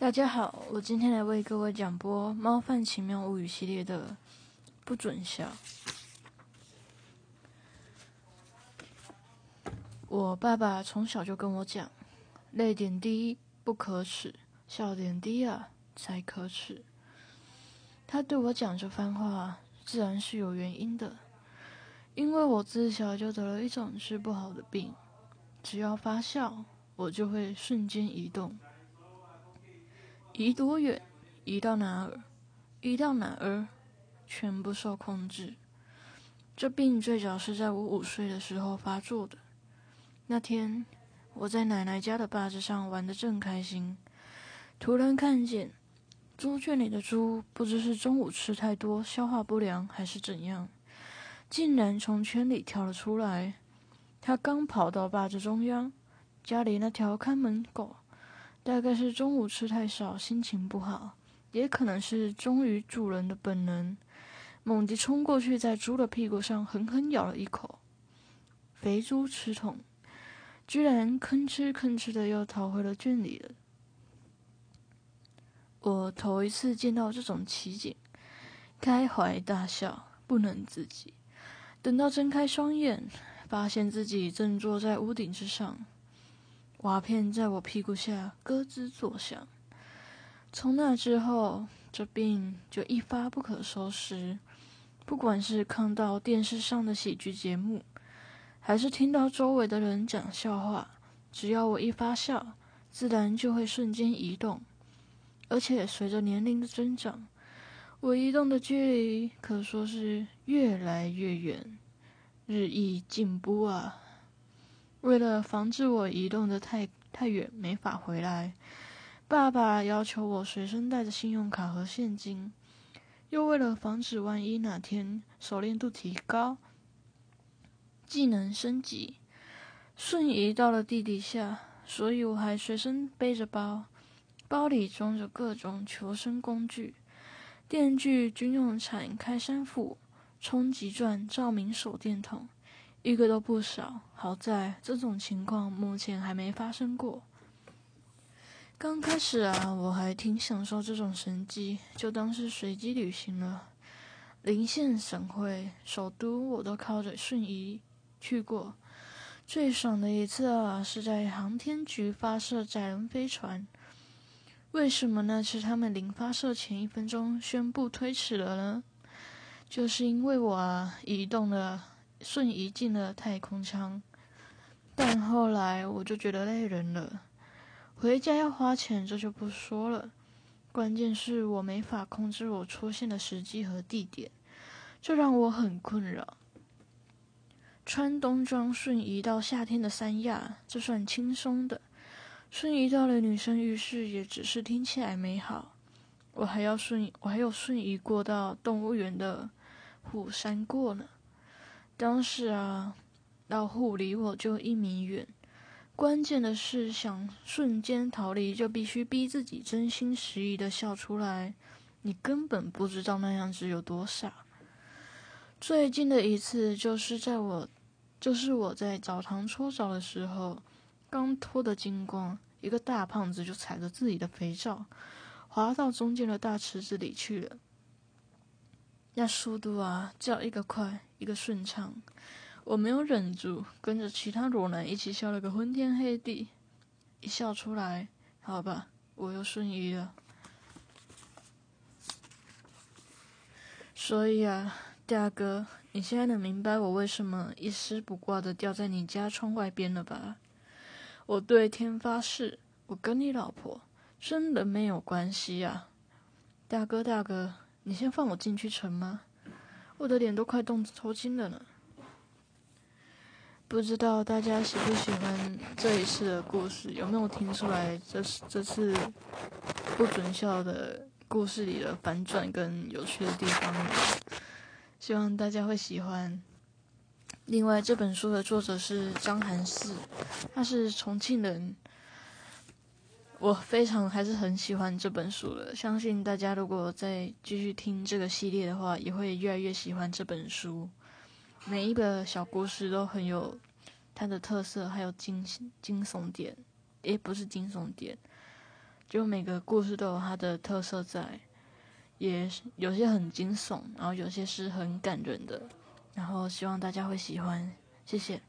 大家好，我今天来为各位讲播《猫饭奇妙物语》系列的不准笑。我爸爸从小就跟我讲，泪点低不可耻，笑点低啊才可耻。他对我讲这番话，自然是有原因的，因为我自小就得了一种治不好的病，只要发笑，我就会瞬间移动。移多远，移到哪儿，移到哪儿，全不受控制。这病最早是在我五岁的时候发作的。那天，我在奶奶家的坝子上玩得正开心，突然看见猪圈里的猪，不知是中午吃太多消化不良还是怎样，竟然从圈里跳了出来。它刚跑到坝子中央，家里那条看门狗。大概是中午吃太少，心情不好，也可能是忠于主人的本能，猛地冲过去，在猪的屁股上狠狠咬了一口。肥猪吃痛，居然吭哧吭哧的又逃回了圈里了。我头一次见到这种奇景，开怀大笑，不能自己。等到睁开双眼，发现自己正坐在屋顶之上。瓦片在我屁股下咯吱作响。从那之后，这病就一发不可收拾。不管是看到电视上的喜剧节目，还是听到周围的人讲笑话，只要我一发笑，自然就会瞬间移动。而且随着年龄的增长，我移动的距离可说是越来越远，日益进步啊！为了防止我移动的太太远没法回来，爸爸要求我随身带着信用卡和现金，又为了防止万一哪天熟练度提高，技能升级，瞬移到了地底下，所以我还随身背着包，包里装着各种求生工具，电锯、军用铲、开山斧、冲击钻、照明手电筒。一个都不少，好在这种情况目前还没发生过。刚开始啊，我还挺享受这种神机，就当是随机旅行了。临县省会、首都，我都靠着瞬移去过。最爽的一次啊，是在航天局发射载人飞船。为什么那次他们临发射前一分钟宣布推迟了呢？就是因为我啊，移动了。瞬移进了太空舱，但后来我就觉得累人了。回家要花钱，这就不说了。关键是我没法控制我出现的时机和地点，这让我很困扰。穿冬装瞬移到夏天的三亚，这算轻松的；瞬移到了女生浴室，也只是听起来美好。我还要瞬，我还有瞬移过到动物园的虎山过呢。当时啊，老虎离我就一米远。关键的是，想瞬间逃离，就必须逼自己真心实意的笑出来。你根本不知道那样子有多傻。最近的一次，就是在我，就是我在澡堂搓澡的时候，刚脱得精光，一个大胖子就踩着自己的肥皂，滑到中间的大池子里去了。那速度啊，叫一个快，一个顺畅。我没有忍住，跟着其他裸男一起笑了个昏天黑地。一笑出来，好吧，我又瞬移了。所以啊，大哥，你现在能明白我为什么一丝不挂的掉在你家窗外边了吧？我对天发誓，我跟你老婆真的没有关系啊，大哥，大哥。你先放我进去成吗？我的脸都快冻抽筋了呢。不知道大家喜不喜欢这一次的故事？有没有听出来这是这次不准笑的故事里的反转跟有趣的地方呢？希望大家会喜欢。另外，这本书的作者是张涵四，他是重庆人。我非常还是很喜欢这本书的，相信大家如果再继续听这个系列的话，也会越来越喜欢这本书。每一个小故事都很有它的特色，还有惊惊悚点，也不是惊悚点，就每个故事都有它的特色在，也有些很惊悚，然后有些是很感人的，然后希望大家会喜欢，谢谢。